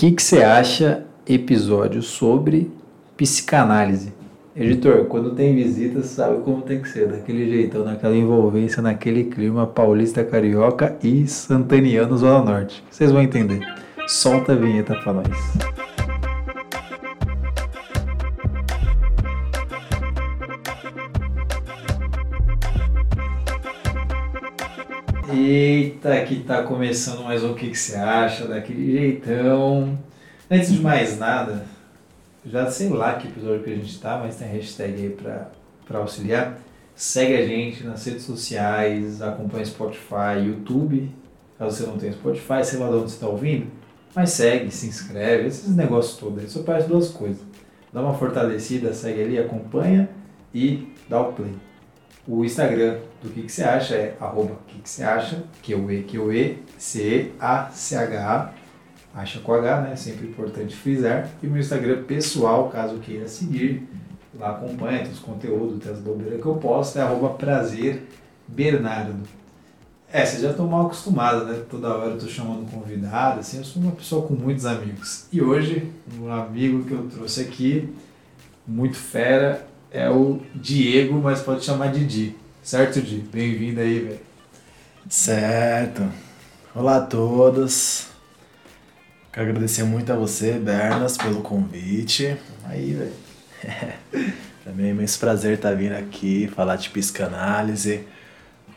que que você acha episódio sobre psicanálise? Editor, quando tem visita, sabe como tem que ser, daquele jeitão, naquela envolvência, naquele clima paulista, carioca e santaniano Zona Norte. Vocês vão entender. Solta a vinheta pra nós. Eita, que tá começando mais um que, que você acha, daquele jeitão. Antes de mais nada, já sei lá que episódio que a gente tá, mas tem hashtag aí pra, pra auxiliar. Segue a gente nas redes sociais, acompanha Spotify, YouTube. Caso você não tenha Spotify, sei lá de onde você está ouvindo. Mas segue, se inscreve, esses negócios todos. Só faz duas coisas. Dá uma fortalecida, segue ali, acompanha e dá o play. O Instagram do que, que você acha é arroba que, que você acha, que eu E, que eu E, C, A, C, H, acha com H, né? Sempre importante frisar. E meu Instagram pessoal, caso queira seguir, lá acompanha, os conteúdos, tem as bobeiras que eu posto, é arroba prazer Bernardo. É, vocês já estão mal acostumados, né? Toda hora eu tô chamando convidado, assim, eu sou uma pessoa com muitos amigos. E hoje, um amigo que eu trouxe aqui, muito fera, é o Diego, mas pode chamar de Di. Certo, Di? Bem-vindo aí, velho. Certo. Olá a todos. Quero agradecer muito a você, Bernas, pelo convite. Aí, velho. Também é imenso prazer estar vindo aqui falar de psicanálise.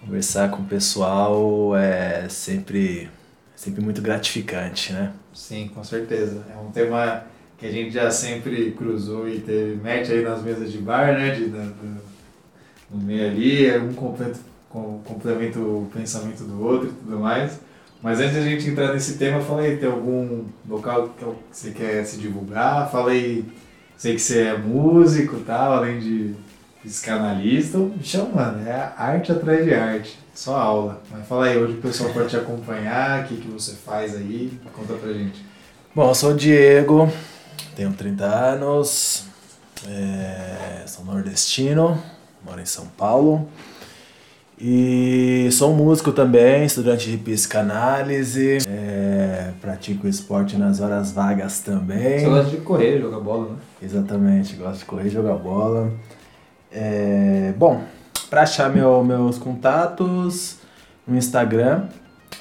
Conversar com o pessoal é sempre, sempre muito gratificante, né? Sim, com certeza. É um tema que a gente já sempre cruzou e teve, mete aí nas mesas de bar, né? De, da, do, no meio ali, é um completo, com, complementa o pensamento do outro e tudo mais. Mas antes de a gente entrar nesse tema, fala aí, tem algum local que você quer se divulgar? Fala aí, sei que você é músico e tal, além de psicanalista, me chama, mano, é arte atrás de arte, só aula. Mas fala aí, hoje o pessoal pode te acompanhar, o que, que você faz aí, conta pra gente. Bom, eu sou o Diego, tenho 30 anos, é, sou nordestino, moro em São Paulo. E sou músico também, estudante de psicanálise, é, pratico esporte nas horas vagas também. Você gosta de correr, jogar bola, né? Exatamente, gosto de correr e jogar bola. É, bom, para achar meu, meus contatos no Instagram,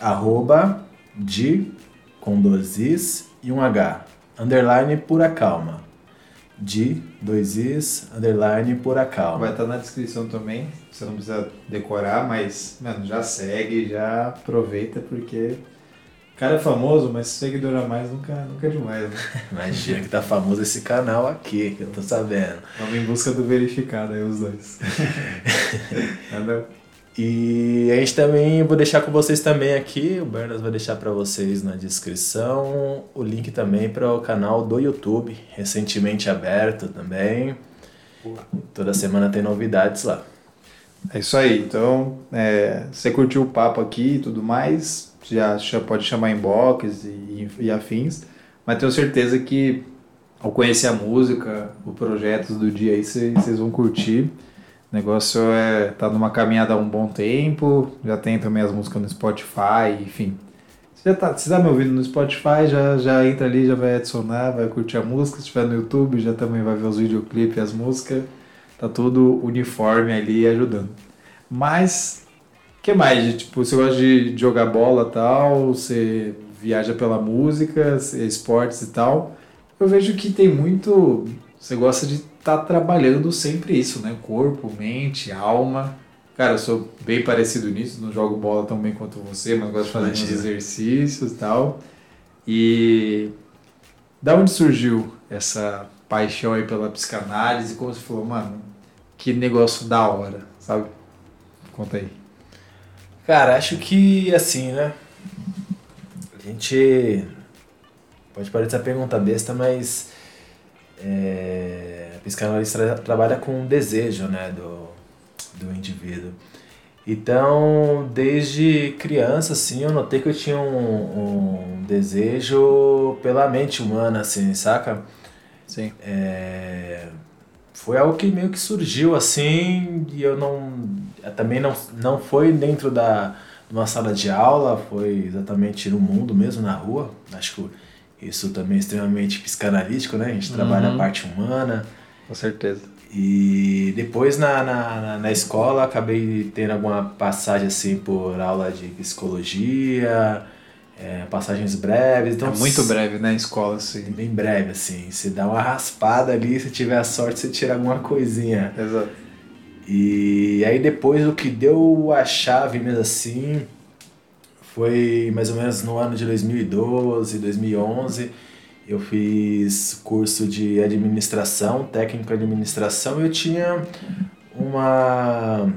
arroba de com dois is e um H, underline pura calma. De dois is, underline pura calma. Vai estar na descrição também, você não precisa decorar, mas, mano, já segue, já aproveita, porque o cara é famoso, mas seguidor a mais nunca, nunca é demais, né? Imagina que tá famoso esse canal aqui, que eu tô sabendo. Vamos em busca do verificado aí, os dois. Nada- E a gente também, vou deixar com vocês também aqui, o Bernas vai deixar para vocês na descrição o link também para o canal do YouTube, recentemente aberto também. Toda semana tem novidades lá. É isso aí. Então, é, você curtiu o papo aqui e tudo mais, já, já pode chamar inbox e, e afins, mas tenho certeza que ao conhecer a música, o projeto do dia aí, cê- vocês vão curtir. O negócio é tá numa caminhada há um bom tempo, já tem também as músicas no Spotify, enfim. Você já tá, se tá me ouvindo no Spotify, já, já entra ali, já vai adicionar, vai curtir a música. Se estiver no YouTube, já também vai ver os videoclipes e as músicas. Tá tudo uniforme ali ajudando. Mas, que mais? Tipo, você gosta de jogar bola tal, você viaja pela música, você- esportes e tal. Eu vejo que tem muito. Você gosta de estar trabalhando sempre isso, né? Corpo, mente, alma. Cara, eu sou bem parecido nisso, não jogo bola tão bem quanto você, mas gosto de fazer uns exercícios e tal. E da onde surgiu essa paixão aí pela psicanálise? Como você falou, mano, que negócio da hora, sabe? Conta aí. Cara, acho que assim, né? A gente. Pode parecer uma pergunta besta, mas. É, a psicanálise tra- trabalha com o desejo, né? Do, do indivíduo. Então, desde criança, assim, eu notei que eu tinha um, um desejo pela mente humana, assim, saca? Sim. É, foi algo que meio que surgiu assim e eu não também não, não foi dentro da de uma sala de aula foi exatamente no mundo mesmo na rua acho que Isso também é extremamente psicanalítico, né? A gente trabalha Uhum. a parte humana. Com certeza. E depois na, na, na- escola acabei tendo alguma passagem assim por aula de psicologia, é, passagens breves. Então, é muito breve, né, escola, assim. Bem breve, assim. Você dá uma raspada ali, se tiver a sorte, você tira alguma coisinha. Exato. E aí depois o que deu a chave mesmo assim foi mais ou menos no ano de 2012, 2011. Eu fiz curso de administração, técnico de administração, e eu tinha uma.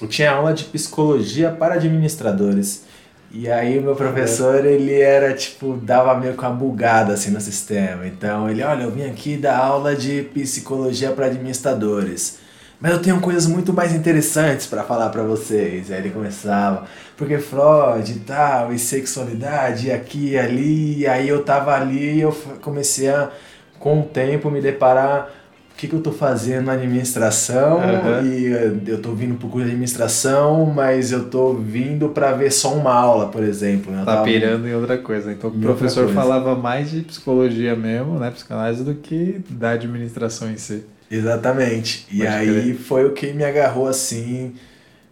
Eu tinha aula de psicologia para administradores. E aí o meu professor, ele era tipo, dava meio com a bugada assim no sistema. Então ele, olha, eu vim aqui dar aula de psicologia para administradores. Mas eu tenho coisas muito mais interessantes para falar para vocês. Aí ele começava, porque Freud e tal, e sexualidade, e aqui e ali. E aí eu tava ali e eu comecei a, com o tempo, me deparar o que, que eu tô fazendo na administração. Aham. E eh, eu tô vindo pro curso de administração, mas eu tô vindo para ver só uma aula, por exemplo. Eu Tá tava- pirando em outra coisa. Então o professor falava mais de psicologia mesmo, né, psicanálise, do que da administração em si. Exatamente. E Pode aí crer. foi o que me agarrou assim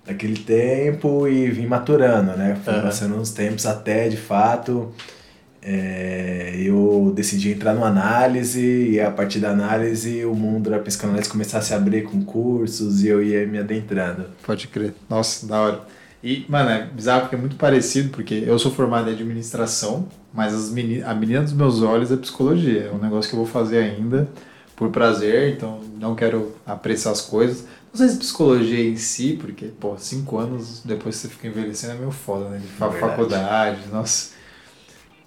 naquele tempo e vim maturando, né? Foi Aham. passando uns tempos até de fato. é, eu decidi entrar no análise e a partir da análise o mundo da psicanálise começar a se abrir com cursos e eu ia me adentrando. Pode crer. Nossa, da hora. E, mano, é bizarro porque é muito parecido, porque eu sou formado em administração, mas as meni a menina dos meus olhos é psicologia. É um negócio que eu vou fazer ainda por prazer, então não quero apressar as coisas. Não sei se psicologia em si, porque, pô, cinco anos depois que você fica envelhecendo é meio foda, né? De fa- Verdade. faculdade, nossa.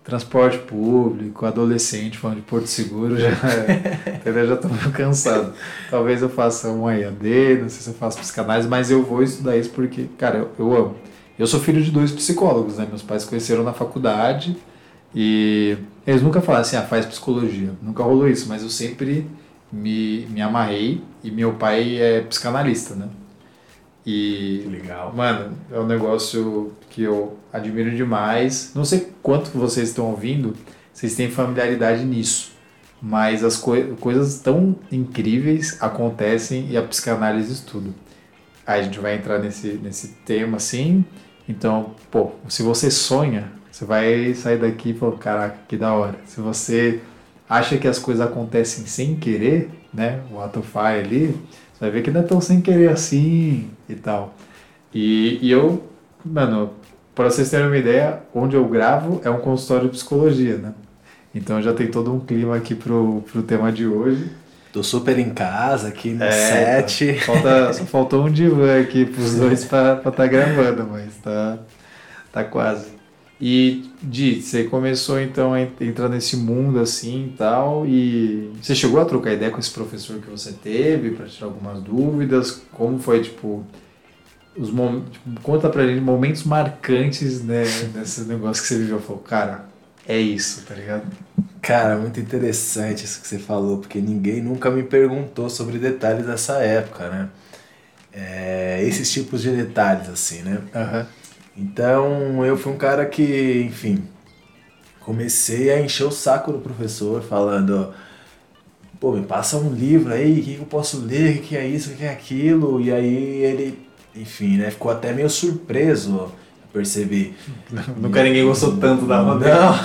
Transporte público, adolescente falando de Porto Seguro, já, entendeu? já tô meio cansado. Talvez eu faça um EAD, não sei se eu faço psicanálise, mas eu vou estudar isso porque, cara, eu, eu amo. Eu sou filho de dois psicólogos, né? Meus pais conheceram na faculdade e eles nunca falaram assim, ah, faz psicologia. Nunca rolou isso, mas eu sempre me, me amarrei e meu pai é psicanalista, né? E legal. Mano, é um negócio que eu admiro demais. Não sei quanto que vocês estão ouvindo, vocês têm familiaridade nisso. Mas as coi coisas tão incríveis acontecem e a psicanálise estuda. Aí a gente vai entrar nesse, nesse tema assim. Então, pô, se você sonha, você vai sair daqui e falar, caraca, que da hora. Se você acha que as coisas acontecem sem querer, né? O ato fai ali, você vai ver que não é tão sem querer assim e tal. E, e eu, mano, para vocês terem uma ideia, onde eu gravo é um consultório de psicologia, né? Então já tem todo um clima aqui pro, pro tema de hoje. Tô super em casa aqui no É, set. Falta, só faltou um divã aqui pros dois pra estar tá gravando, mas tá, tá quase. E, Di, você começou então a en- entrar nesse mundo assim e tal, e você chegou a trocar ideia com esse professor que você teve para tirar algumas dúvidas? Como foi, tipo, os tipo, conta pra gente momentos marcantes, né, nesse negócio que você viveu. Falou, cara, é isso, tá ligado? Cara, muito interessante isso que você falou, porque ninguém nunca me perguntou sobre detalhes dessa época, né? É, esses tipos de detalhes, assim, né? Aham. Então, eu fui um cara que, enfim, comecei a encher o saco do professor, falando: pô, me passa um livro aí, o que eu posso ler, o que é isso, o que é aquilo. E aí ele, enfim, né, ficou até meio surpreso, percebi. Nunca ninguém gostou tanto da dele. Não!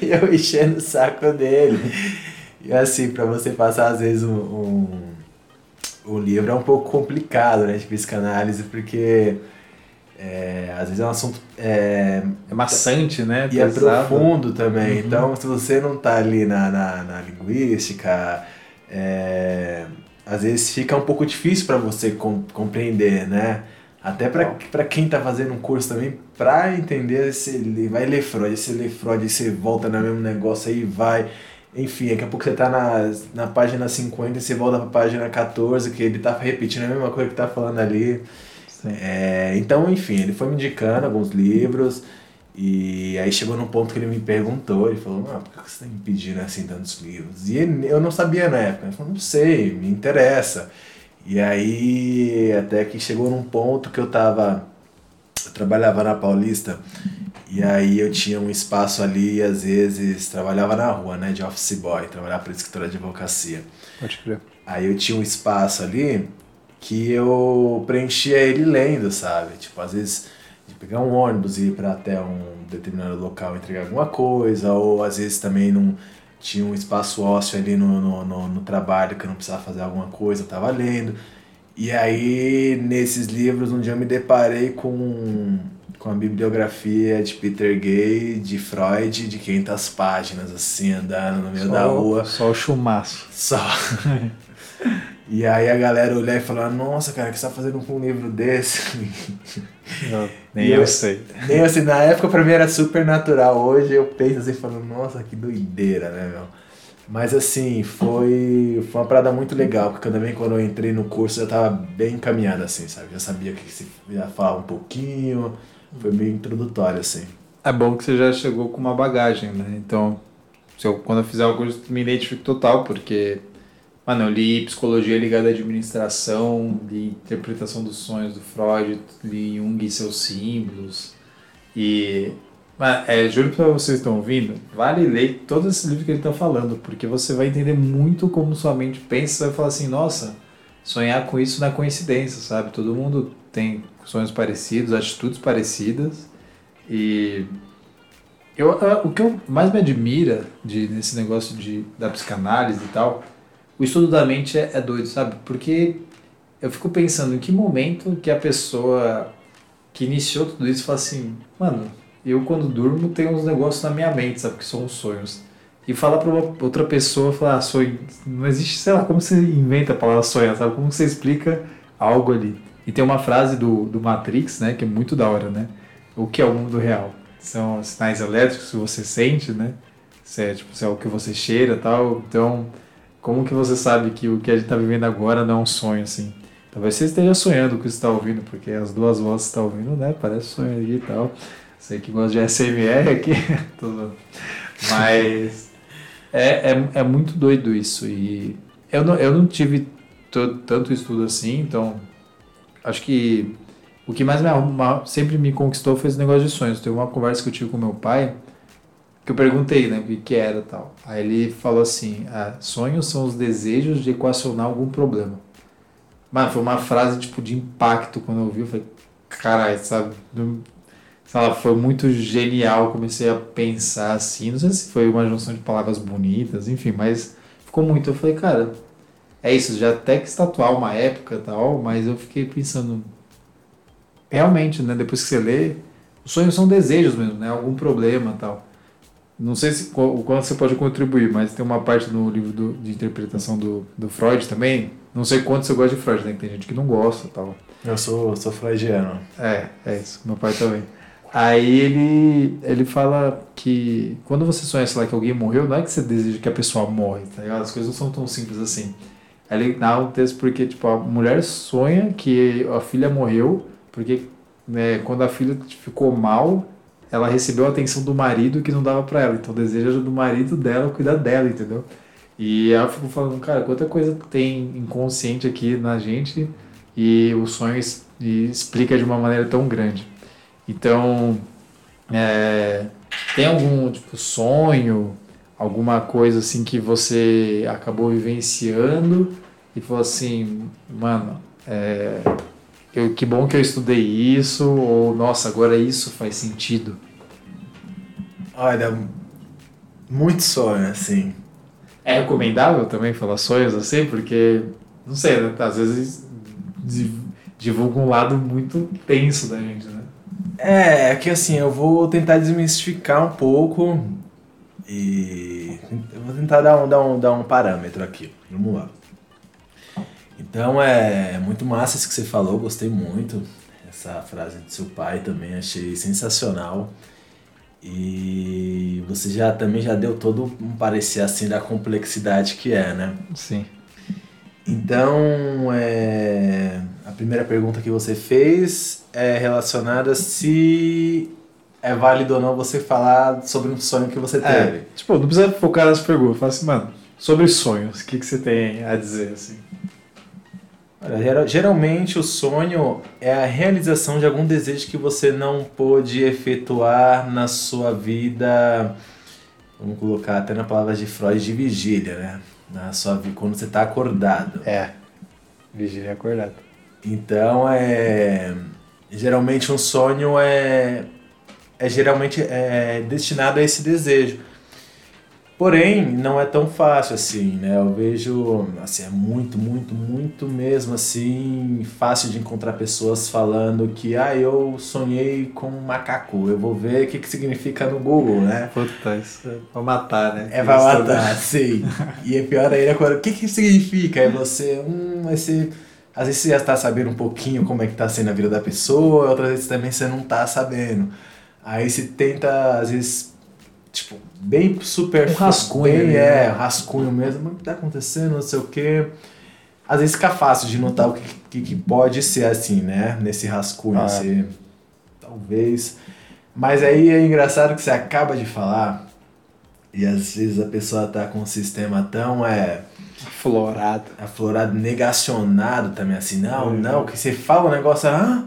E eu enchendo o saco dele. E assim, pra você passar às vezes um, um, um livro é um pouco complicado, né, de psicanálise, porque é, às vezes é um assunto é, É maçante, né? e é Pesado. profundo também. Uhum. Então, se você não tá ali na, na, na linguística, é, às vezes fica um pouco difícil para você com- compreender, né? Até para quem tá fazendo um curso também, para entender se ele vai ler Freud, se lê Freud, você volta no mesmo negócio aí vai. Enfim, daqui a pouco você tá na, na página 50 e você volta pra página 14, que ele tá repetindo a mesma coisa que tá falando ali. É, então, enfim, ele foi me indicando alguns livros e aí chegou num ponto que ele me perguntou, ele falou, ah, por que você está me pedindo assim tantos livros? E ele- eu não sabia na época, ele falou, não sei, me interessa. E aí, até que chegou num ponto que eu tava, eu trabalhava na Paulista E aí eu tinha um espaço ali, às vezes trabalhava na rua, né, de office boy, trabalhava para escritora de advocacia. Pode crer. Aí eu tinha um espaço ali que eu preenchia ele lendo, sabe? Tipo, às vezes de pegar um ônibus e ir para até um determinado local entregar alguma coisa, ou às vezes também não tinha um espaço ósseo ali no, no, no, no trabalho que eu não precisava fazer alguma coisa, eu tava lendo. E aí, nesses livros, um dia eu me deparei com com a bibliografia de Peter Gay, de Freud, de 500 páginas, assim, andando no meio só, da rua. Só o chumaço. Só. e aí a galera olhar e falar, nossa, cara, o que você tá fazendo com um livro desse? Não, nem eu, eu, sei. Nem assim, na época pra mim era super natural. Hoje eu penso assim, falando, nossa, que doideira, né, meu? Mas assim, foi, foi uma parada muito legal, porque também quando eu entrei no curso eu já tava bem encaminhado, assim, sabe? Já sabia que se ia falar um pouquinho, foi meio introdutório, assim. É bom que você já chegou com uma bagagem, né? Então, se eu, quando eu fizer o curso, me identifico total, porque, mano, eu li psicologia ligada à administração, li interpretação dos sonhos do Freud, li Jung e seus símbolos. E, mas, é, juro pra vocês que estão ouvindo, vale ler todos esses livros que ele está falando, porque você vai entender muito como sua mente pensa, você vai falar assim, nossa, sonhar com isso não é coincidência, sabe? Todo mundo tem sonhos parecidos, atitudes parecidas. E eu, o que eu mais me admira de, nesse negócio de, da psicanálise e tal, o estudo da mente é, é doido, sabe? Porque eu fico pensando em que momento que a pessoa que iniciou tudo isso fala assim, mano, eu quando durmo tenho uns negócios na minha mente, sabe? Que são os sonhos. E falar para outra pessoa, falar, ah, sonho, não existe, sei lá, como você inventa a palavra sonho, sabe? Como você explica algo ali. E tem uma frase do, do Matrix, né, que é muito da hora, né? O que é o mundo real? São sinais elétricos que você sente, né? Se é, tipo, se é o que você cheira tal. Então, como que você sabe que o que a gente está vivendo agora não é um sonho, assim? Talvez você esteja sonhando com o que está ouvindo, porque as duas vozes que está ouvindo, né? Parece sonho aí e tal. Sei que gosta de SMR aqui. Mas é, é, é muito doido isso. E eu não, eu não tive tanto estudo assim, então acho que o que mais me, sempre me conquistou foi esse negócio de sonhos. Teve uma conversa que eu tive com meu pai, que eu perguntei, né, o que, que era tal. Aí ele falou assim: ah, sonhos são os desejos de equacionar algum problema. Mano, foi uma frase tipo de impacto quando eu ouvi. Eu falei, caralho, sabe? Sei foi muito genial. Comecei a pensar assim. Não sei se foi uma junção de palavras bonitas, enfim, mas ficou muito. Eu falei, cara, é isso, já até que estatuar uma época tal, mas eu fiquei pensando, realmente, né, depois que você lê, os sonhos são desejos mesmo, né, algum problema tal. Não sei se, o quanto você pode contribuir, mas tem uma parte no livro do, de interpretação do, do Freud também, não sei quanto você gosta de Freud, né, tem gente que não gosta tal. Eu sou, sou freudiano. É, é isso, meu pai também. Aí ele, ele fala que quando você sonha, sei lá, que alguém morreu, não é que você deseja que a pessoa morre, tá ligado? As coisas não são tão simples assim. Ele dá um texto porque, tipo, a mulher sonha que a filha morreu, porque né, quando a filha ficou mal, ela recebeu a atenção do marido que não dava para ela. Então deseja do marido dela cuidar dela, entendeu? E ela ficou falando, cara, quanta coisa tem inconsciente aqui na gente e o sonho explica de uma maneira tão grande. Então, é, tem algum tipo sonho alguma coisa assim que você acabou vivenciando e falou assim, mano, é, eu, que bom que eu estudei isso, ou nossa, agora isso faz sentido? Olha, muito sonho, assim. É recomendável também falar sonhos assim, porque, não sei, né? às vezes divulga um lado muito tenso da gente, né? É, é que assim, eu vou tentar desmistificar um pouco e eu vou tentar dar um, dar um, dar um parâmetro aqui. Vamos lá. Então é muito massa isso que você falou, gostei muito. Essa frase do seu pai também achei sensacional. E você já também já deu todo um parecer assim da complexidade que é, né? Sim. Então, é, a primeira pergunta que você fez é relacionada se é válido ou não você falar sobre um sonho que você é, teve. É, tipo, não precisa focar nas perguntas. Fala assim, mano, sobre sonhos, o que, que você tem a dizer, assim? Olha, geralmente o sonho é a realização de algum desejo que você não pôde efetuar na sua vida, vamos colocar até na palavra de Freud, de vigília, né? Na sua vida, quando você está acordado. É, vigília acordado. Então, é geralmente um sonho é, é geralmente é destinado a esse desejo. Porém, não é tão fácil assim, né? Eu vejo, assim, é muito, muito, muito mesmo assim, fácil de encontrar pessoas falando que, ah, eu sonhei com um macaco, eu vou ver o que, que significa no Google, né? Puta, isso é pra matar, né? É pra matar, sim. E é pior ainda quando, o que que significa? Aí você, hum, esse... Às vezes você já está sabendo um pouquinho como é que está sendo a vida da pessoa, outras vezes também você não está sabendo. Aí você tenta, às vezes, tipo, bem super... Um rascunho. Bem, né? é, rascunho mesmo. O que está acontecendo, não sei o quê. Às vezes fica fácil de notar o que, que, que pode ser assim, né? Nesse rascunho, Ah. assim, talvez... Mas aí é engraçado que você acaba de falar e às vezes a pessoa tá com um sistema tão... É, Florado. aflorado, negacionado também, assim, não, Uhum. não, que você fala um negócio, ah,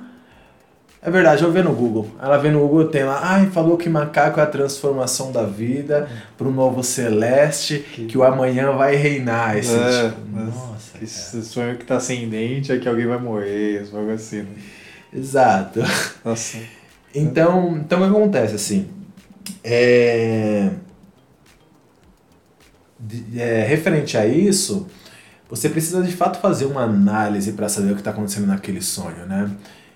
é verdade, eu vi no Google. Ela vê no Google, tem lá, ai, falou que macaco é a transformação da vida para um novo celeste, que, o amanhã vai reinar. Esse É, tipo, nossa, cara. Esse sonho que tá ascendente é que alguém vai morrer, algo assim, né? Exato. Nossa. Então, então o que acontece, assim, é... é, referente a isso, você precisa de fato fazer uma análise para saber o que está acontecendo naquele sonho, né?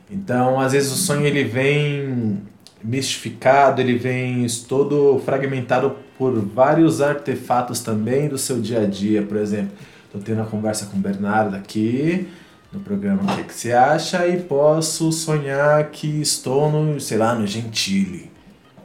Então, às vezes o sonho ele vem mistificado, ele vem todo fragmentado por vários artefatos também do seu dia a dia, por exemplo. Estou tendo uma conversa com o Bernardo aqui no programa O que, que você acha e posso sonhar que estou no, sei lá, no Gentile,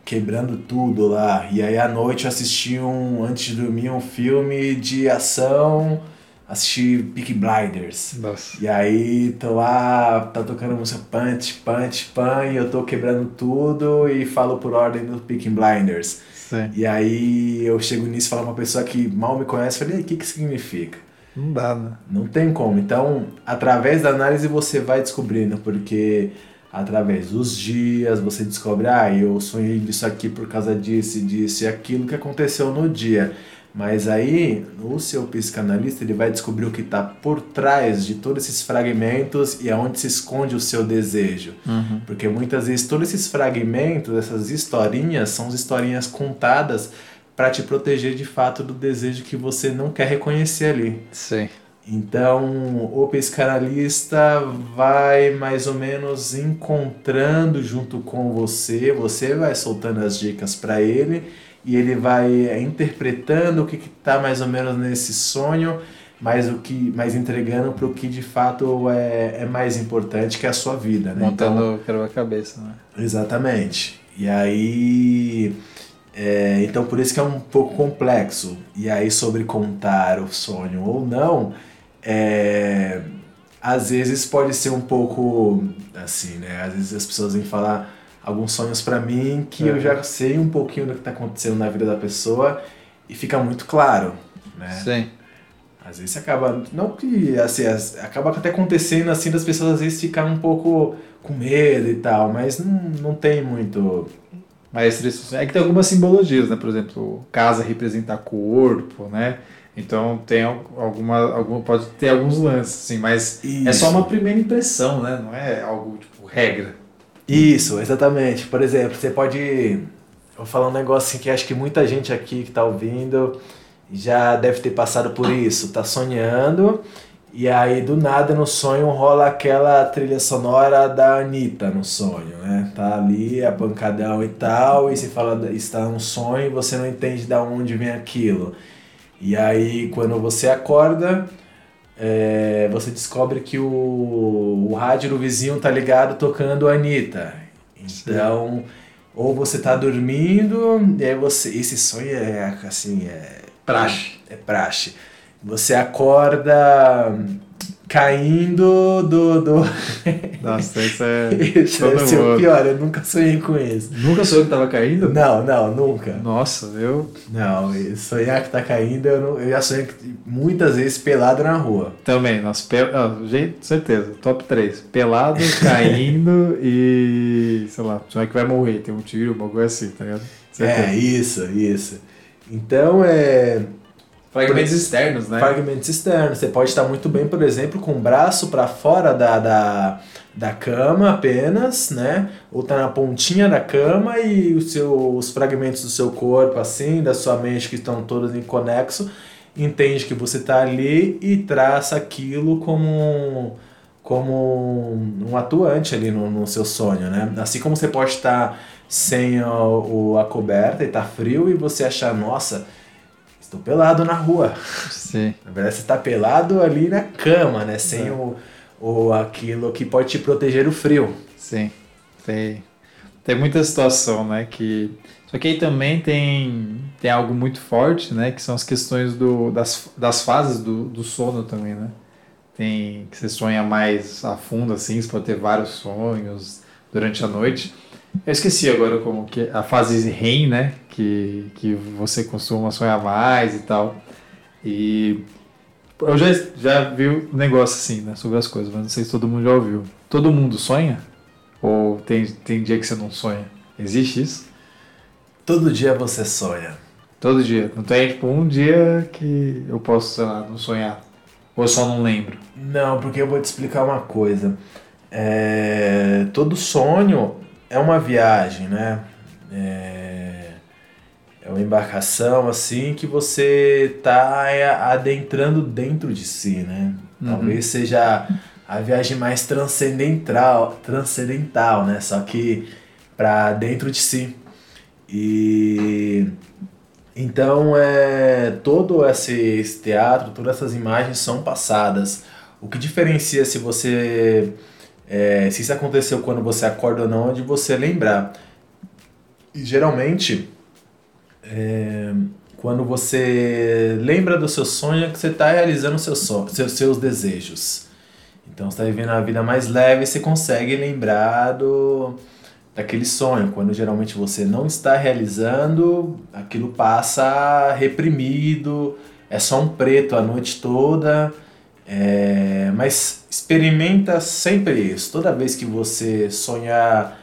quebrando tudo lá. E aí à noite eu assisti um, antes de dormir, um filme de ação, assisti Peaky Blinders. Nossa. E aí tô lá, tá tocando música punch, punch, pan, e eu tô quebrando tudo e falo por ordem do Peaky Blinders. Sim. E aí eu chego nisso e falo pra uma pessoa que mal me conhece, falei, e o que que significa? Não dá, né? Não tem como. Então, através da análise você vai descobrindo, porque através dos dias você descobre, ah, eu sonhei disso aqui por causa disso, e disso e aquilo que aconteceu no dia. Mas aí, o seu psicanalista, ele vai descobrir o que está por trás de todos esses fragmentos e aonde se esconde o seu desejo. Uhum. Porque muitas vezes todos esses fragmentos, essas historinhas, são as historinhas contadas para te proteger de fato do desejo que você não quer reconhecer ali. Sim. Então, o psicanalista vai mais ou menos encontrando junto com você, você vai soltando as dicas para ele e ele vai é, interpretando o que está mais ou menos nesse sonho, mas o que, mas entregando para o que de fato é, é mais importante que é a sua vida, né? Então, Montando o quebra-cabeça, né? Exatamente. E aí. é, então por isso que é um pouco complexo. E aí sobre contar o sonho ou não, é, às vezes pode ser um pouco assim, né? Às vezes as pessoas vêm falar alguns sonhos pra mim que eu Uhum. já sei um pouquinho do que tá acontecendo na vida da pessoa e fica muito claro, né? Sim. Às vezes acaba, não que assim, as- acaba até acontecendo assim das pessoas às vezes ficarem um pouco com medo e tal, mas não, não tem muito. Mas isso- é que tem algumas simbologias, né? Por exemplo, casa representa corpo, né? Então tem al- alguma, alguma pode ter alguns lances, assim, mas é só Isso. uma primeira impressão, né? Não é algo tipo regra. Isso, exatamente. Por exemplo, você pode. Vou falar um negócio assim que acho que muita gente aqui que tá ouvindo já deve ter passado por isso. Tá sonhando e aí do nada no sonho rola aquela trilha sonora da Anitta no sonho, né? Tá ali a pancadão e tal, e você fala, está um sonho e você não entende de onde vem aquilo. E aí quando você acorda, é, você descobre que o, o rádio do vizinho tá ligado tocando a Anitta. Então, ou você tá dormindo, e aí você. Esse sonho é assim, é. Praxe. É praxe. Você acorda caindo do. do... Nossa, isso é. Deve ser o pior, eu nunca sonhei com isso. Nunca sonhou que tava caindo? Não, não, nunca. Nossa, eu. Não, sonhar que tá caindo, eu, não, eu já sonhei muitas vezes pelado na rua. Também, nossa, pe... ah, gente, certeza, top 3. Pelado, caindo e. sei lá, sonhar que vai morrer, tem um tiro, uma coisa assim, tá ligado? Certeza. É, isso, isso. Então é. Fragmentos externos, né? Fragmentos externos. Você pode estar muito bem, por exemplo, com o braço para fora da, da, da cama apenas, né? Ou tá na pontinha da cama e os, seu, os fragmentos do seu corpo, assim, da sua mente que estão todos em conexo, entende que você está ali e traça aquilo como como um atuante ali no, no seu sonho, né? Assim como você pode estar sem o, o a coberta e tá frio e você achar, nossa, estou pelado na rua. Sim. Na verdade, você está pelado ali na cama, né? Sem o, o aquilo que pode te proteger do frio. Sim. Tem, tem muita situação, né? Que só que aí também tem, tem algo muito forte, né? Que são as questões do, das, das fases do, do sono também, né? Tem que você sonha mais a fundo, assim, você pode ter vários sonhos durante a noite. Eu esqueci agora como que a fase REM, né? Que, que você costuma sonhar mais e tal. E eu já, já vi um negócio assim, né? Sobre as coisas, mas não sei se todo mundo já ouviu. Todo mundo sonha? Ou tem, tem dia que você não sonha? Existe isso? Todo dia você sonha. Todo dia. Não tem, tipo, um dia que eu posso, sei lá, não sonhar. Ou eu só não lembro? Não, porque eu vou te explicar uma coisa. É... Todo sonho é uma viagem, né? É, é uma embarcação assim que você está adentrando dentro de si, né? Uhum. Talvez seja a viagem mais transcendental, transcendental, né? Só que para dentro de si. E então é todo esse, esse teatro, todas essas imagens são passadas. O que diferencia se você é, se isso aconteceu quando você acorda ou não, é de você lembrar. E geralmente, é, quando você lembra do seu sonho, é que você está realizando seu seus, seus desejos. Então, você está vivendo a vida mais leve e você consegue lembrar do, daquele sonho. Quando geralmente você não está realizando, aquilo passa reprimido, é só um preto a noite toda é, mas experimenta sempre isso. Toda vez que você sonhar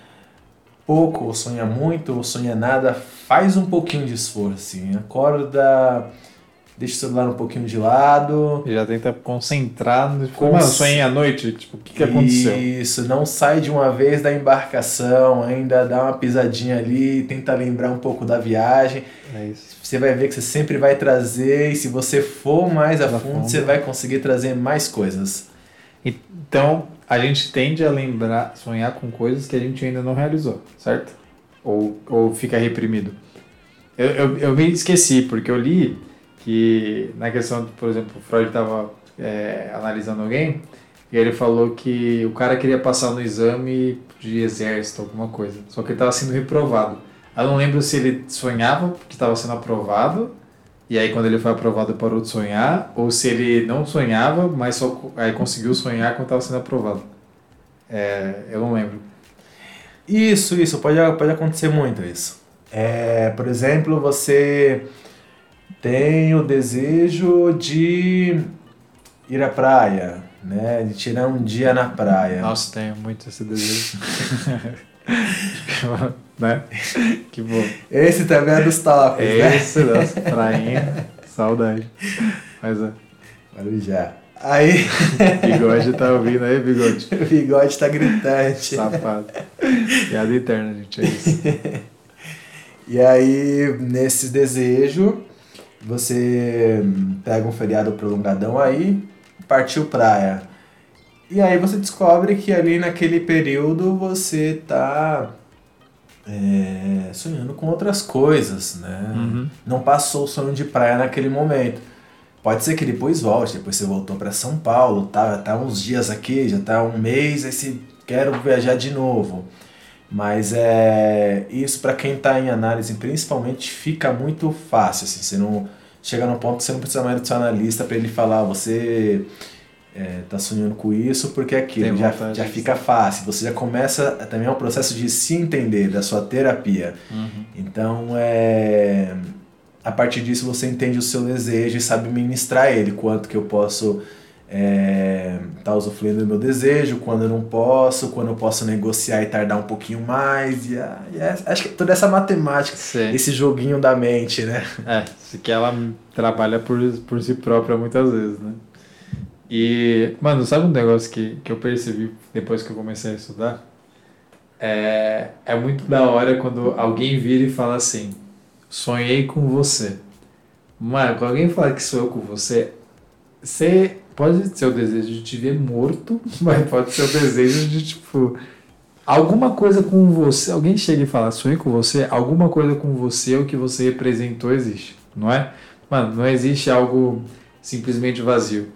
pouco, ou sonha muito, ou sonha nada, faz um pouquinho de esforço. Assim. Acorda deixa o celular um pouquinho de lado. E já tenta concentrar no. Cons... Sonhei à noite, tipo, o que, que aconteceu? Isso, não sai de uma vez da embarcação, ainda dá uma pisadinha ali, tenta lembrar um pouco da viagem. É isso. Você vai ver que você sempre vai trazer, e se você for mais a fundo, fundo, você vai conseguir trazer mais coisas. Então, a gente tende a lembrar, sonhar com coisas que a gente ainda não realizou, certo? Ou, ou fica reprimido. Eu, eu, eu me esqueci, porque eu li que na questão, por exemplo, o Freud estava é, analisando alguém e ele falou que o cara queria passar no exame de exército, alguma coisa, só que ele estava sendo reprovado. Eu não lembro se ele sonhava que estava sendo aprovado e aí quando ele foi aprovado parou de sonhar, ou se ele não sonhava, mas só aí conseguiu sonhar quando estava sendo aprovado. É, eu não lembro. Isso, isso, pode, pode acontecer muito isso. É, por exemplo, você tem o desejo de ir à praia, né? De tirar um dia na praia. Nossa, tenho muito esse desejo. né? Que bom. Esse também é dos tops, né? Esse, nossa, prainha, saudade. Mas é. já. Aí. Bigode tá ouvindo aí, bigode? O bigode tá gritante. Safado. Piada interna, gente, é isso. e aí, nesse desejo, você pega um feriado prolongadão aí, partiu praia. E aí você descobre que ali naquele período você tá é, sonhando com outras coisas, né? Uhum. Não passou o sonho de praia naquele momento. Pode ser que depois volte, depois você voltou para São Paulo, tá, tá uns dias aqui, já tá um mês, aí você quer viajar de novo. Mas é isso para quem está em análise, principalmente, fica muito fácil. Assim, você não chega no ponto que você não precisa mais do seu analista para ele falar, você é, tá sonhando com isso, porque aquilo Tem já, vontade já fica fácil. Você já começa também é um processo de se entender da sua terapia. Uhum. Então, é, a partir disso você entende o seu desejo e sabe ministrar ele, quanto que eu posso estar tá usufruindo do meu desejo, quando eu não posso, quando eu posso negociar e tardar um pouquinho mais. E, a- e é- acho que toda essa matemática, Sim. esse joguinho da mente, né? É, que ela trabalha por, por si própria muitas vezes, né? E, mano, sabe um negócio que, que eu percebi depois que eu comecei a estudar? É, é muito da hora quando alguém vira e fala assim: sonhei com você. Mano, quando alguém fala que sonhou com você, você pode ser o desejo de te ver morto, mas pode ser o desejo de, tipo, alguma coisa com você. Alguém chega e fala, sonhei com você, alguma coisa com você, o que você representou existe, não é? Mano, não existe algo simplesmente vazio.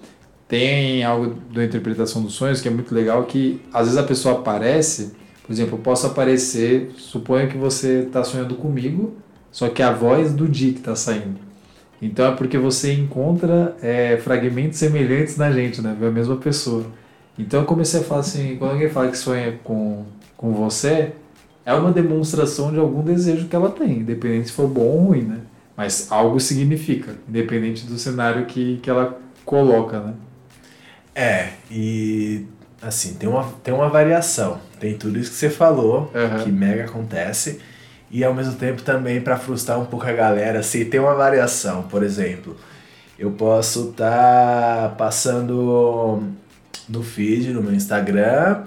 Tem algo da interpretação dos sonhos que é muito legal que às vezes a pessoa aparece, por exemplo, eu posso aparecer, suponha que você está sonhando comigo, só que a voz do Di que está saindo. Então é porque você encontra é, fragmentos semelhantes na gente, né? Vê a mesma pessoa. Então eu comecei a falar assim, quando alguém fala que sonha com, com você, é uma demonstração de algum desejo que ela tem, independente se for bom ou ruim, né? Mas algo significa, independente do cenário que, que ela coloca, né? É, e assim, tem uma, tem uma variação. Tem tudo isso que você falou, Aham. que mega acontece, e ao mesmo tempo também para frustrar um pouco a galera, assim, tem uma variação. Por exemplo, eu posso estar passando no feed, no meu Instagram,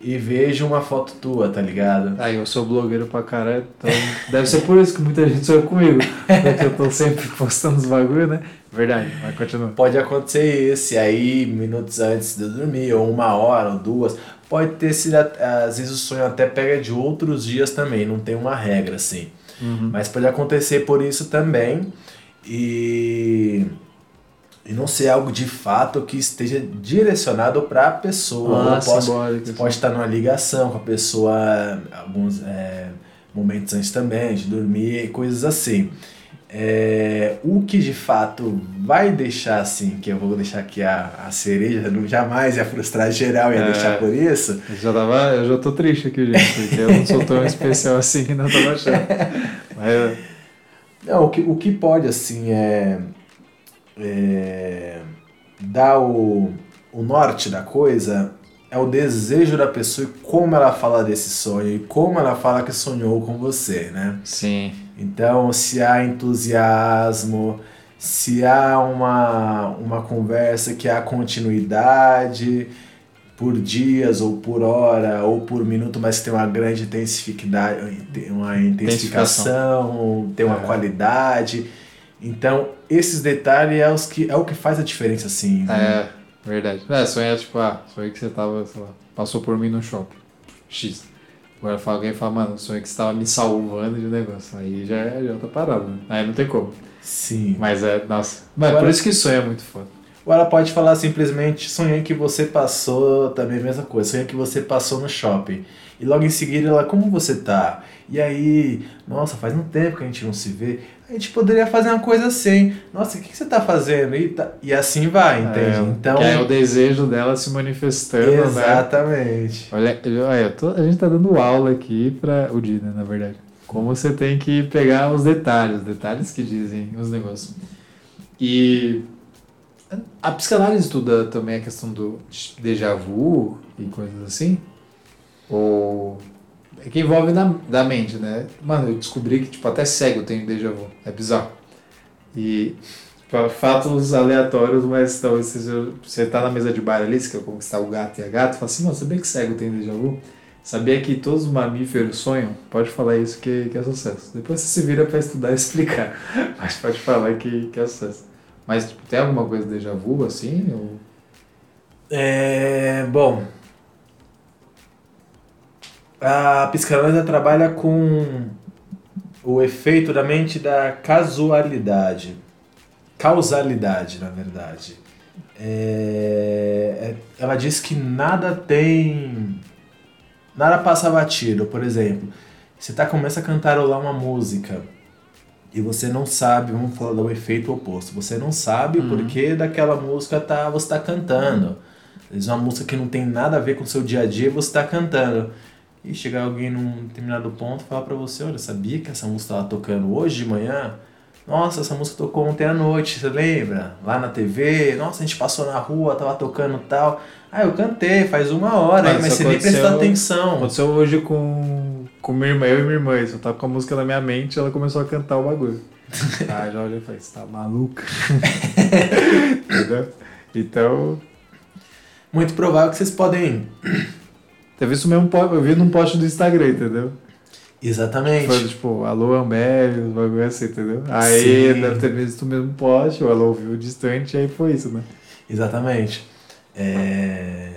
e vejo uma foto tua, tá ligado? Aí eu sou blogueiro pra caralho, então deve ser por isso que muita gente sonha comigo. Porque eu tô sempre postando os bagulho, né? Verdade, mas continua. Pode acontecer isso, e aí minutos antes de eu dormir, ou uma hora, ou duas. Pode ter sido, às vezes o sonho até pega de outros dias também, não tem uma regra assim. Uhum. Mas pode acontecer por isso também. E, e não ser algo de fato que esteja direcionado para a pessoa. Ah, posso, você pode estar numa ligação com a pessoa alguns é, momentos antes também, de dormir e coisas assim. É, o que de fato vai deixar assim, que eu vou deixar aqui a, a cereja, não jamais ia frustrar geral, ia É. deixar por isso. Eu já, tava, eu já tô triste aqui, gente, porque eu não sou tão especial assim que não tava achando. Mas, Não, o que, o que pode, assim, é, é dar o, o norte da coisa é o desejo da pessoa e como ela fala desse sonho e como ela fala que sonhou com você, né? sim. Então, se há entusiasmo, se há uma, uma conversa que há continuidade por dias ou por hora ou por minuto, mas que tem uma grande intensificidade, uma intensificação, tem uma É. qualidade. Então, esses detalhes é, os que, é o que faz a diferença, assim. né? É, verdade. É, sonhar, tipo, ah, sonhei que você tava, sei lá, passou por mim no shopping. X. Agora fala, alguém fala, mano, sonhei que você tava me salvando de negócio. Aí já é já outra parada, né? Aí não tem como. Sim. Mas é, nossa. Mas Agora- por isso que sonho é muito foda. Ou ela pode falar simplesmente, sonhei que você passou, também a mesma coisa, sonhei que você passou no shopping. E logo em seguida ela, como você tá? E aí, nossa, faz um tempo que a gente não se vê. A gente poderia fazer uma coisa assim, nossa, o que, que você tá fazendo? E, tá- e assim vai, entende? É, então, é o desejo dela se manifestando, né? exatamente. Olha, eu- olha eu tô- a gente tá dando aula aqui pra o Dina, na verdade. Como você tem que pegar os detalhes, detalhes que dizem os negócios. E a psicanálise estuda também a questão do déjà vu e coisas assim? Ou é que envolve na, da mente, né? Mano, eu descobri que tipo até cego tem déjà vu. É bizarro. E tipo, fatos aleatórios, mas talvez seja, você tá na mesa de bar ali, você quer conquistar o gato e a gata, fala assim, mano, sabia que cego tem déjà vu? Sabia que todos os mamíferos sonham? Pode falar isso que, que é sucesso. Depois você se vira pra estudar e explicar. Mas pode falar que, que é sucesso. Mas tipo, tem alguma coisa déjà vu assim? Ou... É, bom, a psicanálise trabalha com o efeito da mente da casualidade. Causalidade, na verdade. É, é- ela diz que nada tem. Nada passa batido. Por exemplo, você tá, começa a cantarolar uma música e você não sabe, vamos falar do efeito oposto. Você não sabe Uhum. porque daquela música tá, você está cantando. Às vezes uma música que não tem nada a ver com o seu dia a dia você está cantando. E chegar alguém num determinado ponto e falar pra você, olha, sabia que essa música estava tocando hoje de manhã? Nossa, essa música tocou ontem à noite, você lembra? Lá na TV, nossa, a gente passou na rua, tava tocando tal. Ah, eu cantei, faz uma hora, mas, mas você nem prestou atenção. Aconteceu hoje com, com minha irmã, eu e minha irmã, eu tava com a música na minha mente ela começou a cantar o bagulho. ah, já olhei e falei, você tá maluca? Entendeu? Então. Muito provável que vocês podem. Teve isso mesmo, eu vi num post do Instagram, entendeu? Exatamente. Foi tipo, alô Ambev, um bagulho assim, entendeu? Aí Sim. deve ter visto o mesmo post, o alô ouviu distante, aí foi isso, né? Exatamente. É...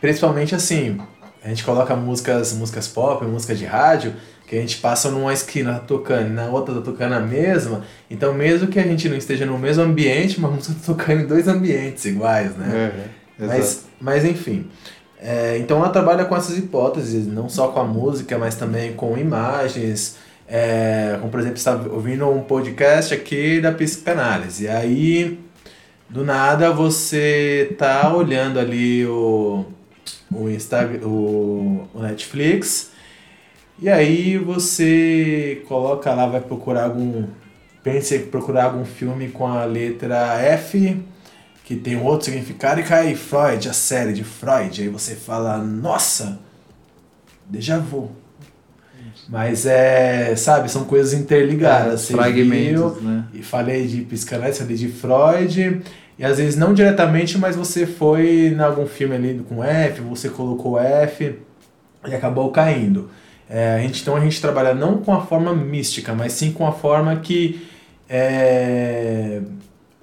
Principalmente assim, a gente coloca músicas, músicas pop, música de rádio, que a gente passa numa esquina tocando, na outra tá tocando a mesma. Então, mesmo que a gente não esteja no mesmo ambiente, uma música tá tocando em dois ambientes iguais, né? É, mas, mas enfim. É, então ela trabalha com essas hipóteses, não só com a música, mas também com imagens. É, como por exemplo, está ouvindo um podcast aqui da psicanálise. E aí, do nada, você tá olhando ali o, o, Instagram, o, o Netflix. E aí você coloca lá, vai procurar algum. Pense em procurar algum filme com a letra F que tem um outro significado, e cai Freud, a série de Freud. Aí você fala, nossa, déjà vu. Mas é, sabe, são coisas interligadas. É, fragmentos, viu, né? E falei de psicanálise, falei de Freud, e às vezes não diretamente, mas você foi em algum filme ali com F, você colocou F e acabou caindo. É, a gente, então a gente trabalha não com a forma mística, mas sim com a forma que é,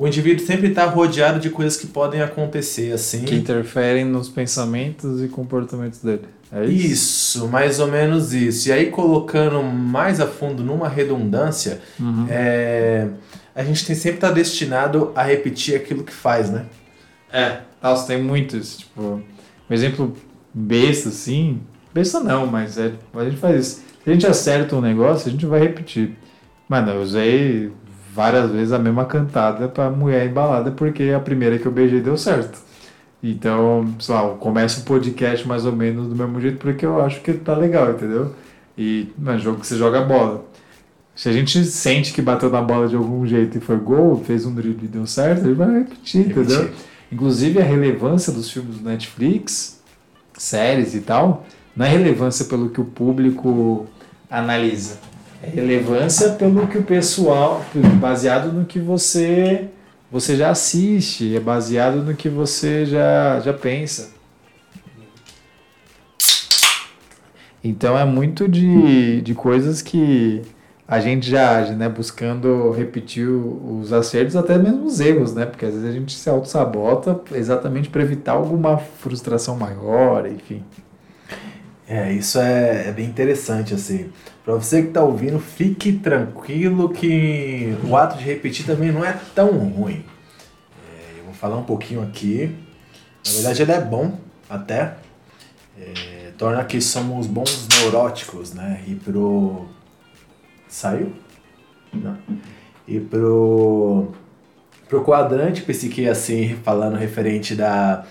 o indivíduo sempre está rodeado de coisas que podem acontecer assim. Que interferem nos pensamentos e comportamentos dele. É isso? Isso, mais ou menos isso. E aí, colocando mais a fundo numa redundância, uhum. é, a gente tem, sempre está destinado a repetir aquilo que faz, né? É, nossa, tem muitos. Tipo, um exemplo besta, assim. Besta não, mas é, a gente faz isso. Se a gente acerta um negócio, a gente vai repetir. Mano, eu usei várias vezes a mesma cantada pra mulher embalada, porque a primeira que eu beijei deu certo. Então, sei lá, começa o podcast mais ou menos do mesmo jeito, porque eu acho que tá legal, entendeu? E, é jogo que você joga bola. Se a gente sente que bateu na bola de algum jeito e foi gol, fez um drible e deu certo, ele vai repetir, repetir. entendeu? Inclusive a relevância dos filmes do Netflix, séries e tal, não é relevância pelo que o público analisa relevância pelo que o pessoal, baseado no que você você já assiste, é baseado no que você já, já pensa. Então é muito de, de coisas que a gente já age, né? Buscando repetir os acertos, até mesmo os erros, né? Porque às vezes a gente se auto-sabota exatamente para evitar alguma frustração maior, enfim. É, isso é, é bem interessante, assim. Para você que está ouvindo, fique tranquilo que o ato de repetir também não é tão ruim. É, eu vou falar um pouquinho aqui. Na verdade, ele é bom até. É, torna que somos bons neuróticos, né? E pro. Saiu? Não. E pro. Pro quadrante psique, assim, falando referente da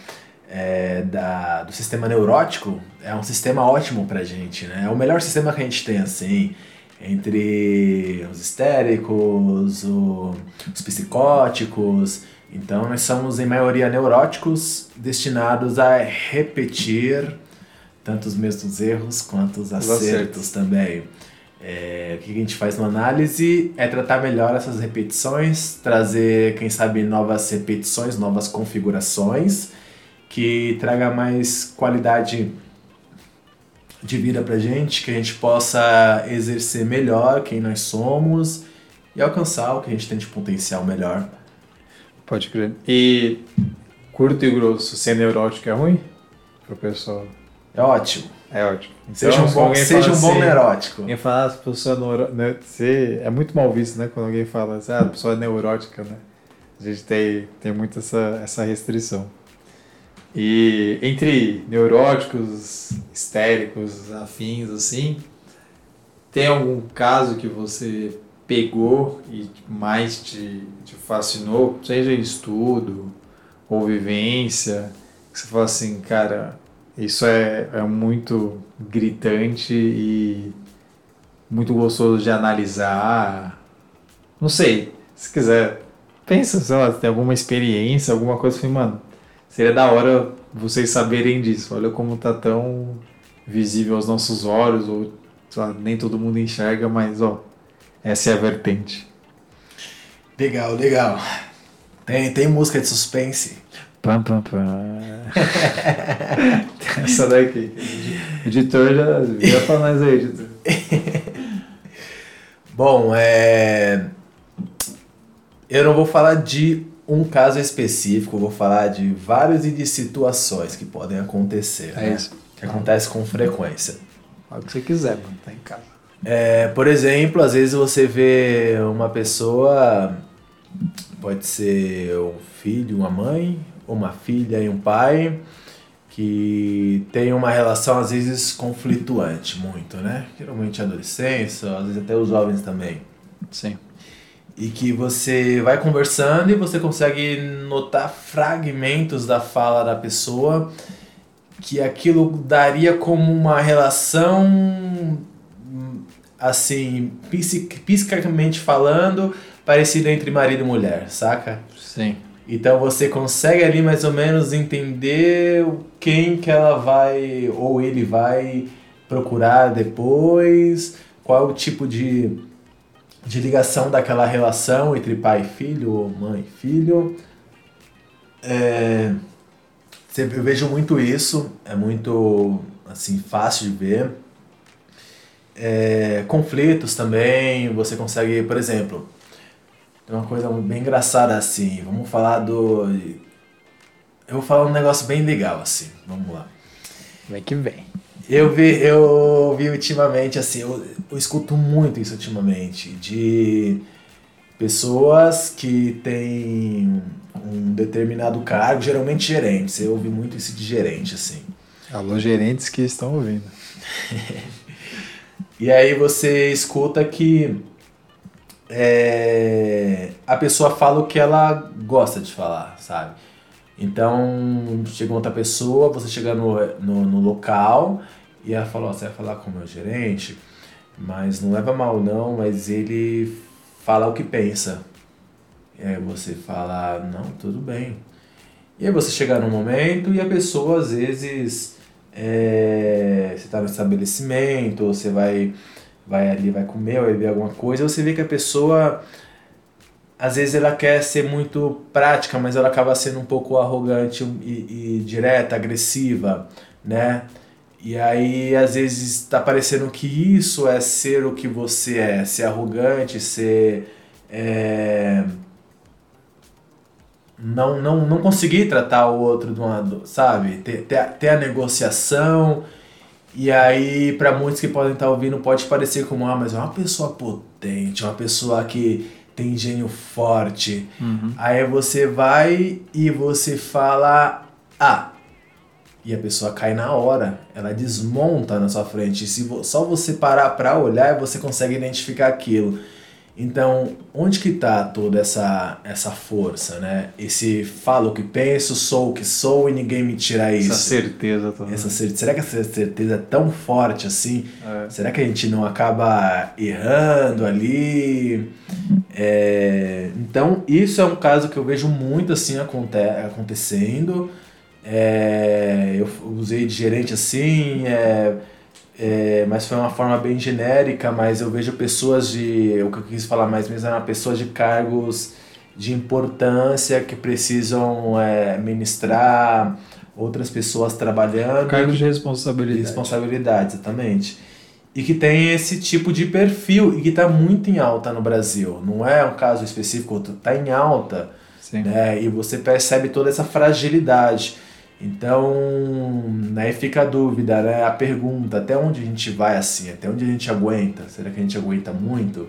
é, da, do sistema neurótico é um sistema ótimo pra gente, né? É o melhor sistema que a gente tem, assim, entre os histéricos, o, os psicóticos. Então, nós somos, em maioria, neuróticos destinados a repetir tanto os mesmos erros quanto os acertos, acertos. também. É, o que a gente faz na análise é tratar melhor essas repetições, trazer, quem sabe, novas repetições, novas configurações que traga mais qualidade de vida pra gente, que a gente possa exercer melhor quem nós somos e alcançar o que a gente tem de potencial melhor. Pode crer. E curto e grosso, ser neurótico é ruim pro pessoal? É ótimo. É ótimo. Então, seja um bom, seja um bom assim, neurótico. Alguém fala, ah, a pessoa neuro... Né, é muito mal visto, né? Quando alguém fala assim, ah, a pessoa é neurótica, né? A gente tem, tem muito essa, essa restrição. E entre neuróticos, histéricos, afins, assim, tem algum caso que você pegou e mais te, te fascinou, seja em estudo ou vivência, Você fala assim, cara, isso é, é muito gritante e muito gostoso de analisar. Não sei, se quiser, pensa, sei lá, tem alguma experiência, alguma coisa assim, mano, seria da hora vocês saberem disso. Olha como tá tão visível aos nossos olhos, ou lá, nem todo mundo enxerga, mas ó, essa é a vertente. Legal, legal. Tem, tem música de suspense. Pam, pam, pam. Essa daqui. Editor já vira pra nós aí, editor. Bom, é. Eu não vou falar de um caso específico, vou falar de várias e de situações que podem acontecer. É né? isso. Que acontece com frequência. Fala o que você quiser, mano. Tá em casa. É, por exemplo, às vezes você vê uma pessoa, pode ser um filho, uma mãe, uma filha e um pai, que tem uma relação às vezes conflituante muito, né? Geralmente adolescência, às vezes até os jovens também. Sim. E que você vai conversando e você consegue notar fragmentos da fala da pessoa que aquilo daria como uma relação assim, psic- psicicamente falando, parecida entre marido e mulher, saca? Sim. Então você consegue ali mais ou menos entender quem que ela vai ou ele vai procurar depois, qual o tipo de, de ligação daquela relação entre pai e filho ou mãe e filho. É, eu vejo muito isso, é muito assim fácil de ver. É, conflitos também, você consegue, por exemplo, tem uma coisa bem engraçada assim. Vamos falar do. Eu vou falar um negócio bem legal assim. Vamos lá. Vem que vem. Eu vi, eu vi ultimamente assim, eu, eu escuto muito isso ultimamente de pessoas que têm um determinado cargo, geralmente gerentes. Eu ouvi muito isso de gerente assim. Alô, gerentes que estão ouvindo. E aí você escuta que é, a pessoa fala o que ela gosta de falar, sabe? Então, chega outra pessoa, você chega no, no, no local e ela fala, ó, você vai falar com o meu gerente, mas não leva mal não, mas ele fala o que pensa. E aí você fala, não, tudo bem. E aí você chega num momento e a pessoa às vezes é, você está no estabelecimento, ou você vai, vai ali, vai comer, vai beber alguma coisa, você vê que a pessoa às vezes ela quer ser muito prática, mas ela acaba sendo um pouco arrogante e, e direta, agressiva, né? E aí às vezes está parecendo que isso é ser o que você é, ser arrogante, ser é, não, não, não conseguir tratar o outro de uma, sabe? Ter, ter, a- ter a negociação. E aí, para muitos que podem estar ouvindo, pode parecer como, ah, mas é uma pessoa potente, uma pessoa que tem gênio forte. Aí você vai e você fala, ah, e a pessoa cai na hora, ela desmonta na sua frente. E se só você parar para olhar, você consegue identificar aquilo. Então, onde que tá toda essa essa força, né? Esse falo o que penso, sou o que sou e ninguém me tira isso. Essa certeza toda. Essa cer- será que essa certeza é tão forte assim? É. Será que a gente não acaba errando ali? É, então, isso é um caso que eu vejo muito assim aconte acontecendo. É, eu usei de gerente assim, é, é, mas foi uma forma bem genérica, mas eu vejo pessoas de. O que eu quis falar mais mesmo eram pessoas de cargos de importância que precisam é, ministrar outras pessoas trabalhando. Cargos de de responsabilidade. responsabilidade, exatamente. E que tem esse tipo de perfil e que está muito em alta no Brasil. Não é um caso específico, está em alta Sim. né? E você percebe toda essa fragilidade. Então, aí fica a dúvida, né? A pergunta, até onde a gente vai assim? Até onde a gente aguenta? Será que a gente aguenta muito?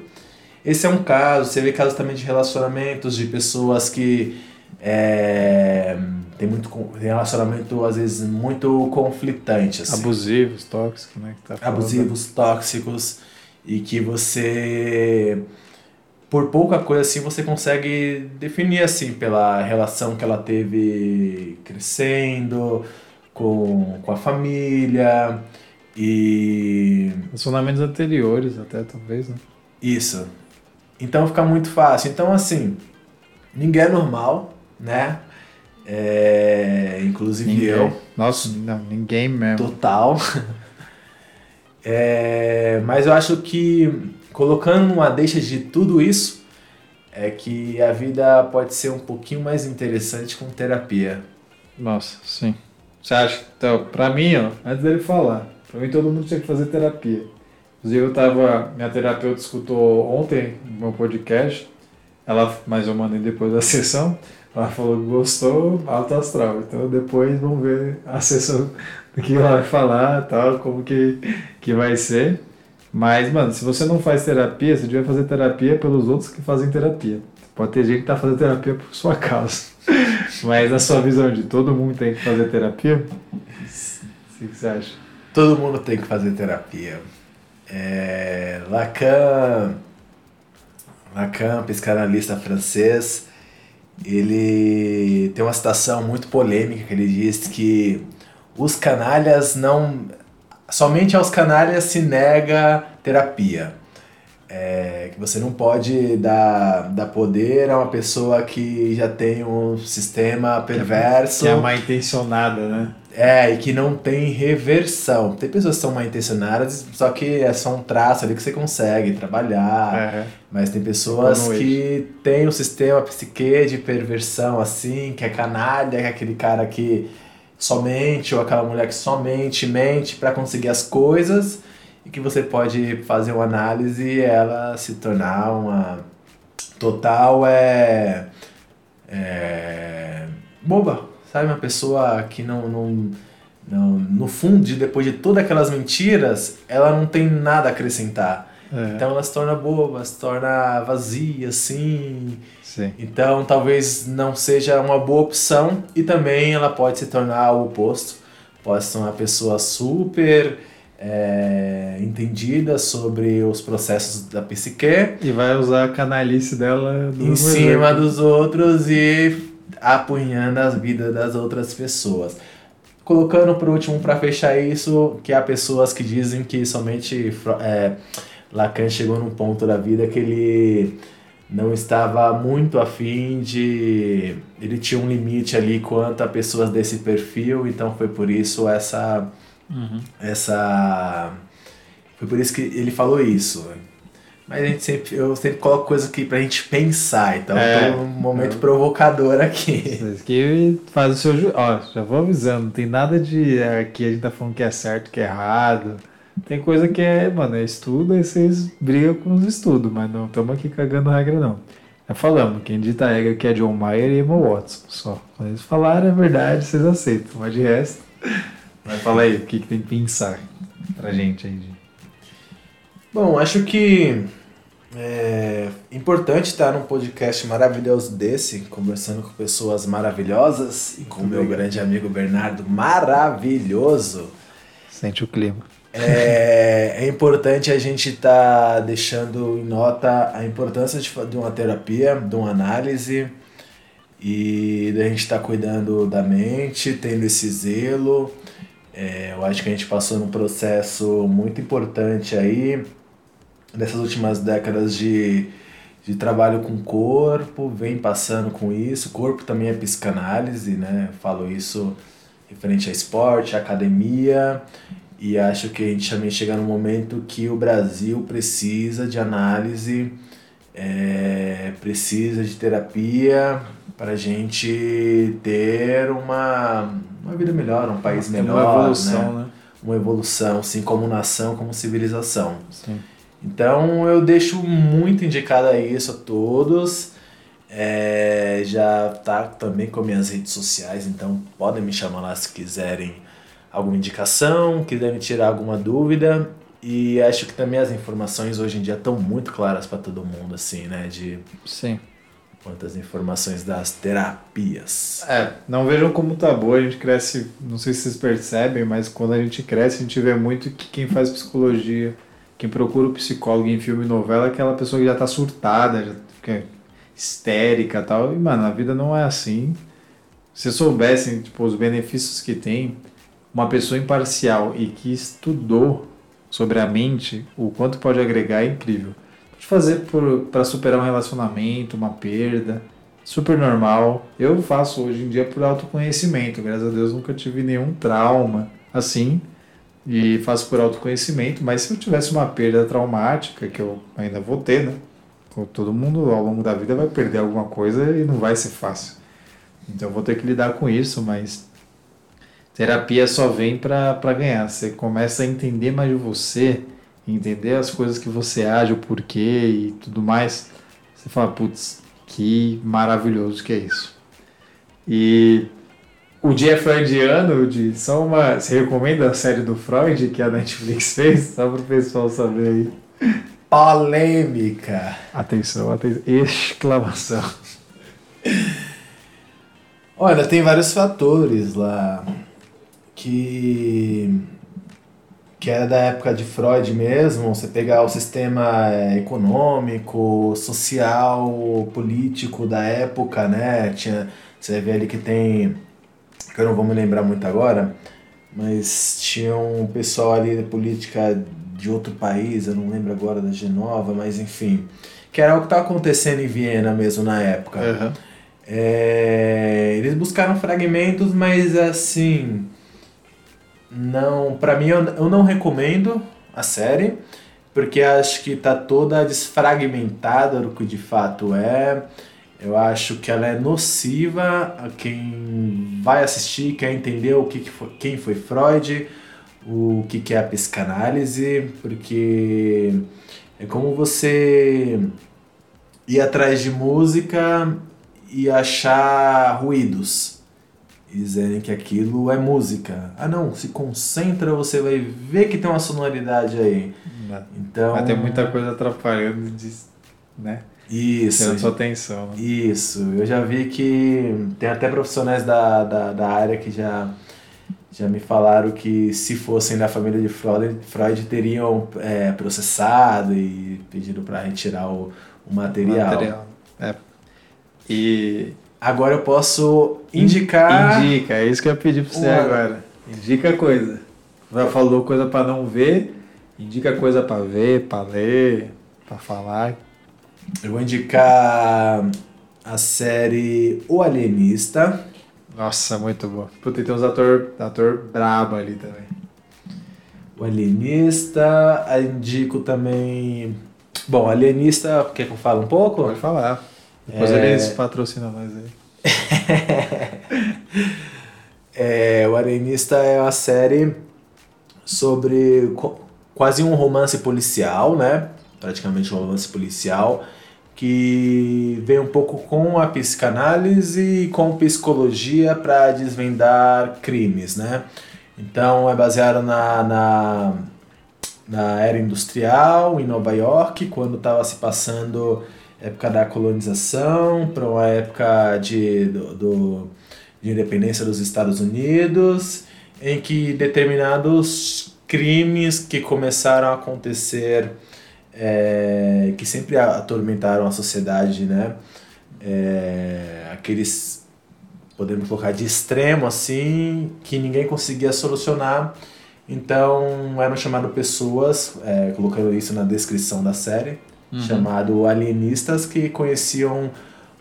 Esse é um caso, você vê casos também de relacionamentos, de pessoas que é, tem muito tem relacionamento, às vezes, muito conflitante. Assim Abusivos, tóxicos, né? Que tá abusivos, tóxicos e que você por pouca coisa assim você consegue definir assim pela relação que ela teve crescendo com, com a família e os fundamentos anteriores até talvez né? Isso. Então fica muito fácil. Então assim ninguém é normal né? É, inclusive ninguém. eu. Nossa não ninguém mesmo. Total. É, mas eu acho que colocando uma deixa de tudo isso, é que a vida pode ser um pouquinho mais interessante com terapia. Nossa, sim. Você acha? Então, pra mim, ó, antes dele falar, pra mim todo mundo tinha que fazer terapia. Inclusive eu tava, minha terapeuta escutou ontem meu podcast, ela, mas eu mandei depois da sessão, ela falou que gostou, alto astral. Então depois vamos ver a sessão do que ela vai falar, tal, como que, que vai ser. Mas, mano, se você não faz terapia, você devia fazer terapia pelos outros que fazem terapia. Pode ter gente que tá fazendo terapia por sua causa. Mas na sua visão de todo mundo tem que fazer terapia? O que você acha? Todo mundo tem que fazer terapia. É, Lacan, Lacan, psicanalista francês, ele tem uma citação muito polêmica que ele diz que os canalhas não somente aos canalhas se nega terapia. É, que você não pode dar, dar poder a uma pessoa que já tem um sistema perverso. Que é mal intencionada, né? É, e que não tem reversão. Tem pessoas que são mal intencionadas, só que é só um traço ali que você consegue trabalhar. É. Mas tem pessoas que têm um sistema psique de perversão, assim, que é canalha, que é aquele cara que somente, ou aquela mulher que somente mente para conseguir as coisas e que você pode fazer uma análise e ela se tornar uma total é, é boba, sabe? Uma pessoa que não, não, não no fundo, depois de todas aquelas mentiras, ela não tem nada a acrescentar. É. Então ela se torna boba, se torna vazia, assim. Sim. Então talvez não seja uma boa opção e também ela pode se tornar o oposto. Pode ser uma pessoa super é, entendida sobre os processos da psique. E vai usar a canalice dela em cima exemplo. dos outros e apunhando as vidas das outras pessoas. Colocando por último para fechar isso, que há pessoas que dizem que somente é, Lacan chegou num ponto da vida que ele não estava muito afim de. Ele tinha um limite ali quanto a pessoas desse perfil, então foi por isso essa. Uhum. Essa. Foi por isso que ele falou isso. Mas a gente sempre, eu sempre coloco coisa aqui pra gente pensar, então é, eu num momento é. provocador aqui. Isso que faz o seu. Ó, já vou avisando, não tem nada de. Aqui a gente tá falando que é certo, que é errado. Tem coisa que é, mano, é estudo, aí vocês brigam com os estudos, mas não estamos aqui cagando regra, não. É falando, quem dita a regra que é John Mayer e Emma Watson, só. Quando eles falarem a verdade, vocês aceitam, mas de resto. Mas fala aí, o que, que tem que pensar pra gente aí? Bom, acho que é importante estar num podcast maravilhoso desse, conversando com pessoas maravilhosas e com o meu grande amigo Bernardo, maravilhoso. Sente o clima é, é importante a gente estar tá deixando em nota a importância de, de uma terapia, de uma análise e da gente estar tá cuidando da mente, tendo esse zelo. É, eu acho que a gente passou num processo muito importante aí nessas últimas décadas de, de trabalho com o corpo, vem passando com isso. O corpo também é psicanálise, né? Eu falo isso referente a esporte, a academia. E acho que a gente também chega no momento que o Brasil precisa de análise, é, precisa de terapia para a gente ter uma, uma vida melhor, um país melhor. Uma evolução, né? né? Uma evolução, assim, como nação, como civilização. Sim. Então eu deixo muito indicado isso a todos. É, já tá também com minhas redes sociais, então podem me chamar lá se quiserem alguma indicação, quiser me tirar alguma dúvida. E acho que também as informações hoje em dia estão muito claras para todo mundo, assim, né? De Sim. quantas informações das terapias. É, não vejam como tá boa, a gente cresce, não sei se vocês percebem, mas quando a gente cresce, a gente vê muito que quem faz psicologia, quem procura o psicólogo em filme e novela é aquela pessoa que já tá surtada, já fica histérica e tal. E, mano, a vida não é assim. Se soubessem, tipo, os benefícios que tem, uma pessoa imparcial e que estudou sobre a mente, o quanto pode agregar é incrível. Pode fazer para superar um relacionamento, uma perda, super normal. Eu faço hoje em dia por autoconhecimento, graças a Deus nunca tive nenhum trauma assim e faço por autoconhecimento, mas se eu tivesse uma perda traumática, que eu ainda vou ter, né? Todo mundo ao longo da vida vai perder alguma coisa e não vai ser fácil. Então eu vou ter que lidar com isso, mas terapia só vem para ganhar. Você começa a entender mais de você, entender as coisas que você age, o porquê e tudo mais. Você fala, putz, que maravilhoso que é isso. E o dia freudiano, de só uma. Você recomenda a série do Freud que a Netflix fez? Só para o pessoal saber aí. Polêmica. Atenção, atenção. Exclamação. Olha, tem vários fatores lá que que era da época de Freud mesmo, você pegar o sistema é, econômico, social, político da época, né? Tinha, você vê ali que tem, que eu não vou me lembrar muito agora, mas tinha um pessoal ali de política de outro país, eu não lembro agora da Genova, mas enfim, que era o que estava acontecendo em Viena mesmo na época. Uhum. É, eles buscaram fragmentos, mas assim não, para mim eu, eu não recomendo a série, porque acho que tá toda desfragmentada do que de fato é. Eu acho que ela é nociva a quem vai assistir, quer entender o que, que foi, quem foi Freud, o que, que é a psicanálise, porque é como você ir atrás de música e achar ruídos dizerem que aquilo é música. Ah não, se concentra, você vai ver que tem uma sonoridade aí. Então, Mas tem muita coisa atrapalhando, né? Isso. Tendo sua atenção. Né? Isso. Eu já vi que tem até profissionais da, da, da área que já, já me falaram que se fossem da família de Freud, Freud teriam é, processado e pedido para retirar o, o material. material. É. E Agora eu posso indicar. Indica, é isso que eu ia pedir pra você uma... agora. Indica coisa. Já falou coisa para não ver, indica coisa para ver, para ler, para falar. Eu vou indicar a série O Alienista. Nossa, muito boa. Puta, tem uns ator, ator brabo ali também. O Alienista, indico também. Bom, Alienista, quer que eu fale um pouco? Pode falar. Depois é... eles patrocinam nós aí. é, o Arenista é uma série sobre quase um romance policial, né? Praticamente um romance policial que vem um pouco com a psicanálise e com psicologia para desvendar crimes, né? Então é baseado na, na, na era industrial em Nova York, quando estava se passando época da colonização, para uma época de, do, do, de independência dos Estados Unidos, em que determinados crimes que começaram a acontecer, é, que sempre atormentaram a sociedade, né? É, aqueles, podemos colocar, de extremo assim, que ninguém conseguia solucionar. Então eram chamadas pessoas, é, colocando isso na descrição da série, uhum. chamado Alienistas, que conheciam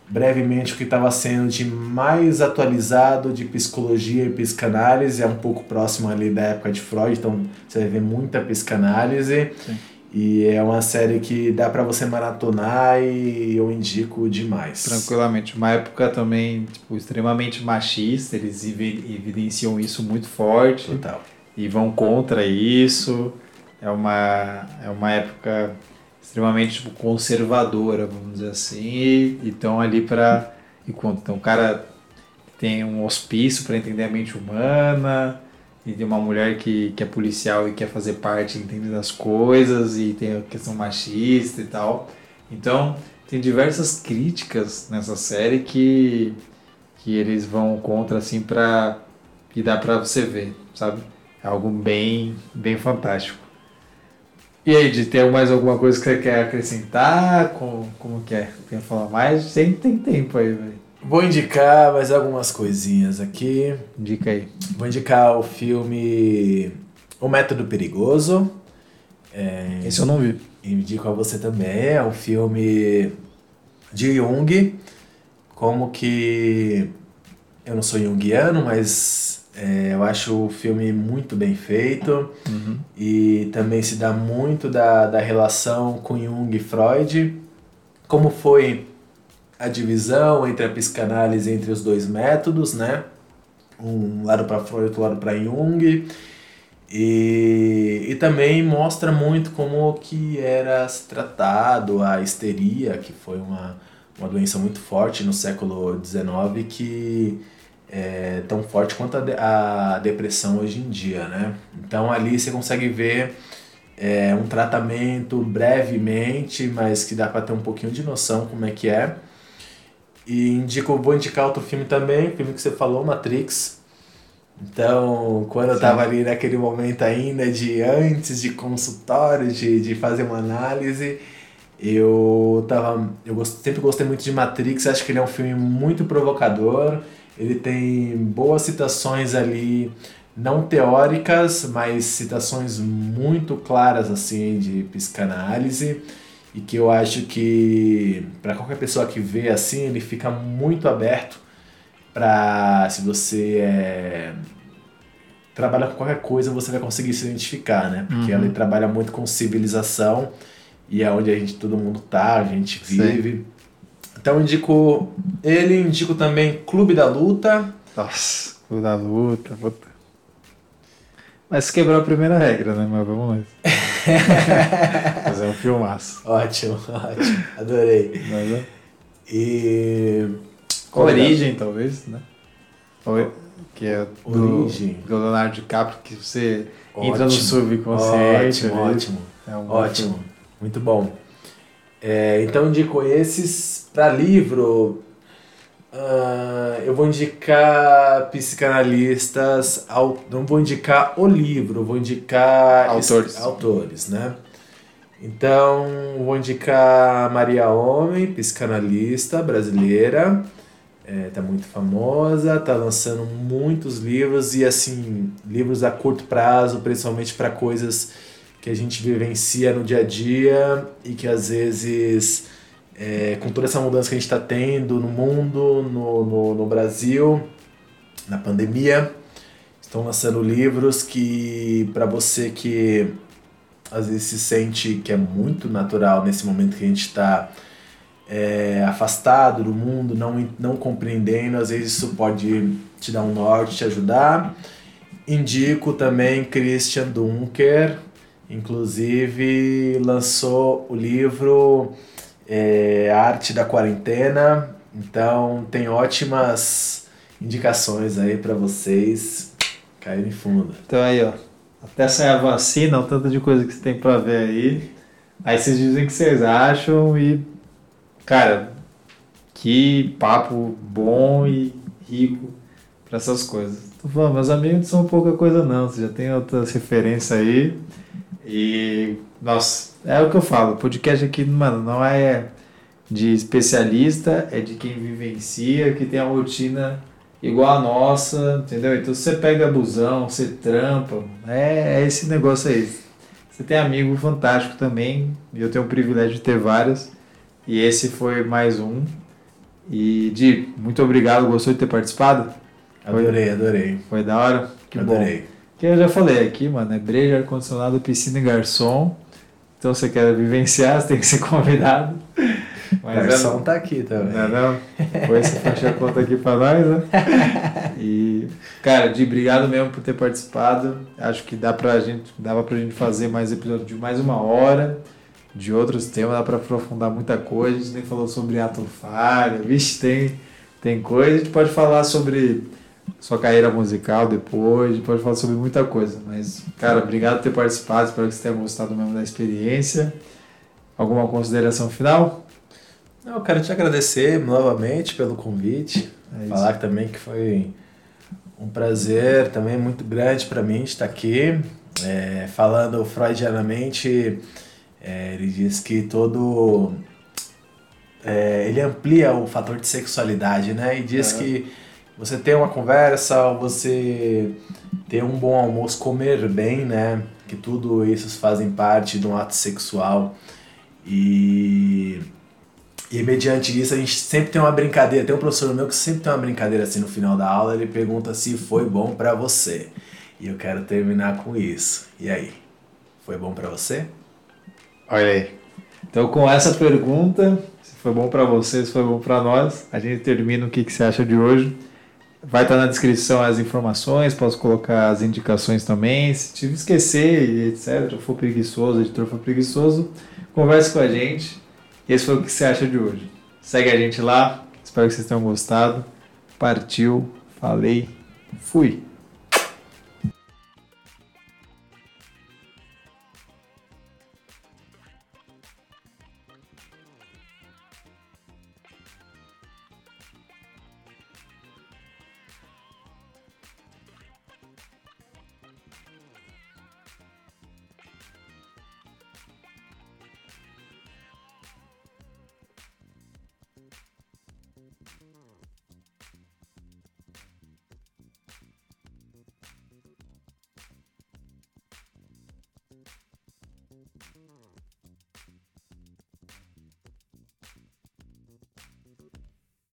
brevemente o que estava sendo de mais atualizado de psicologia e psicanálise, é um pouco próximo ali da época de Freud, então você vai ver muita psicanálise. Sim. E é uma série que dá para você maratonar e eu indico demais. Tranquilamente. Uma época também tipo, extremamente machista, eles evidenciam isso muito forte. Total. E vão contra isso. É uma, é uma época extremamente tipo, conservadora, vamos dizer assim, e estão ali para. Então, o cara tem um hospício para entender a mente humana, e tem uma mulher que, que é policial e quer fazer parte, entende das coisas, e tem a questão machista e tal. Então, tem diversas críticas nessa série que, que eles vão contra, assim, para e dá para você ver, sabe? É algo bem, bem fantástico. E aí, de ter mais alguma coisa que você quer acrescentar? Como, como que é? Quer falar mais? Sempre tem tempo aí, velho. Vou indicar mais algumas coisinhas aqui. Indica aí. Vou indicar o filme O Método Perigoso. É, Esse eu não vi. indico a você também. É um filme de Jung. Como que. Eu não sou junguiano, mas é, eu acho o filme muito bem feito. Uhum. E também se dá muito da, da relação com Jung e Freud. Como foi a divisão entre a psicanálise entre os dois métodos, né? Um lado para Freud, outro lado para Jung. E, e também mostra muito como que era tratado a histeria, que foi uma, uma doença muito forte no século XIX, que é tão forte quanto a, a depressão hoje em dia, né? Então ali você consegue ver é, um tratamento brevemente, mas que dá para ter um pouquinho de noção como é que é. E indico, vou indicar outro filme também, filme que você falou, Matrix. Então, quando eu Sim. tava ali naquele momento ainda de antes de consultório, de, de fazer uma análise, eu tava. Eu sempre gostei muito de Matrix, acho que ele é um filme muito provocador. Ele tem boas citações ali, não teóricas, mas citações muito claras assim de psicanálise e que eu acho que para qualquer pessoa que vê assim, ele fica muito aberto para se você é, trabalha com qualquer coisa, você vai conseguir se identificar, né? Porque Uhum. ele trabalha muito com civilização e é onde a gente todo mundo tá, a gente Sim. Então eu indico ele, indico também Clube da Luta. Nossa, o da luta, puta. Mas quebrou a primeira regra, né? Mas vamos lá. Fazer um filmaço. Ótimo, ótimo. Adorei. Mas, é- E Origem, talvez, né? Ou- Que é do, Origem. do Leonardo DiCaprio, que você entra no Ótimo. subconsciente. Ótimo, ótimo. É um Ótimo, filme. muito bom. É, então indico esses para livro. ah, eu vou indicar psicanalistas, não vou indicar o livro, vou indicar es- Autores. autores, né? Então vou indicar Maria Homem, psicanalista brasileira, é, tá muito famosa, tá lançando muitos livros e assim livros a curto prazo, principalmente para coisas que a gente vivencia no dia a dia e que às vezes, é, com toda essa mudança que a gente está tendo no mundo, no, no, no Brasil, na pandemia, estão lançando livros que, para você que às vezes se sente que é muito natural nesse momento que a gente está é, afastado do mundo, não, não compreendendo, às vezes isso pode te dar um norte, te ajudar. Indico também Christian Dunker, inclusive lançou o livro é, A Arte da Quarentena, então tem ótimas indicações aí para vocês caírem fundo. Então aí, ó. Até sair a vacina, o tanto de coisa que você tem pra ver aí. Aí vocês dizem o que vocês acham e. Cara, que papo bom e rico pra essas coisas. Tô falando, meus amigos são pouca coisa não, você já tem outras referências aí. E. Nossa, é o que eu falo, podcast aqui, mano, não é de especialista, é de quem vivencia, que tem a rotina igual a nossa, entendeu? Então você pega busão, você trampa, é, é esse negócio aí. Você tem amigo fantástico também, e eu tenho o privilégio de ter vários, e esse foi mais um. E Di, muito obrigado, gostou de ter participado? Adorei, adorei. Foi da hora? Que bom. adorei. Que eu já falei aqui, mano, é breja, ar-condicionado, piscina e garçom. Então você quer vivenciar, você tem que ser convidado. O Mas é- garçom tá aqui também. não, não. Depois você fecha a conta aqui pra nós, né? E, cara, de obrigado mesmo por ter participado. Acho que dá pra gente, dava pra gente fazer mais episódio de mais uma hora, de outros temas, dá pra aprofundar muita coisa. A gente nem falou sobre ato falha, vixe, tem, tem coisa. A gente pode falar sobre sua carreira musical depois, pode falar sobre muita coisa. Mas, cara, obrigado por ter participado, espero que você tenha gostado mesmo da experiência. Alguma consideração final? Não, eu quero te agradecer novamente pelo convite. É. Falar também que foi um prazer também muito grande para mim estar aqui. É, falando freudianamente, é, ele diz que todo. É, ele amplia o fator de sexualidade, né? E diz que você ter uma conversa, você ter um bom almoço, comer bem, né? Que tudo isso fazem parte de um ato sexual. E, e mediante isso a gente sempre tem uma brincadeira. Tem um professor meu que sempre tem uma brincadeira assim no final da aula, ele pergunta se foi bom para você. E eu quero terminar com isso. E aí? Foi bom para você? Olha aí. Então com essa pergunta, se foi bom para você, se foi bom para nós, a gente termina o que, que você acha de hoje. Vai estar na descrição as informações, posso colocar as indicações também. Se te esquecer, etc., for preguiçoso, editor for preguiçoso, converse com a gente. Esse foi o que você acha de hoje. Segue a gente lá, espero que vocês tenham gostado. Partiu, falei, fui.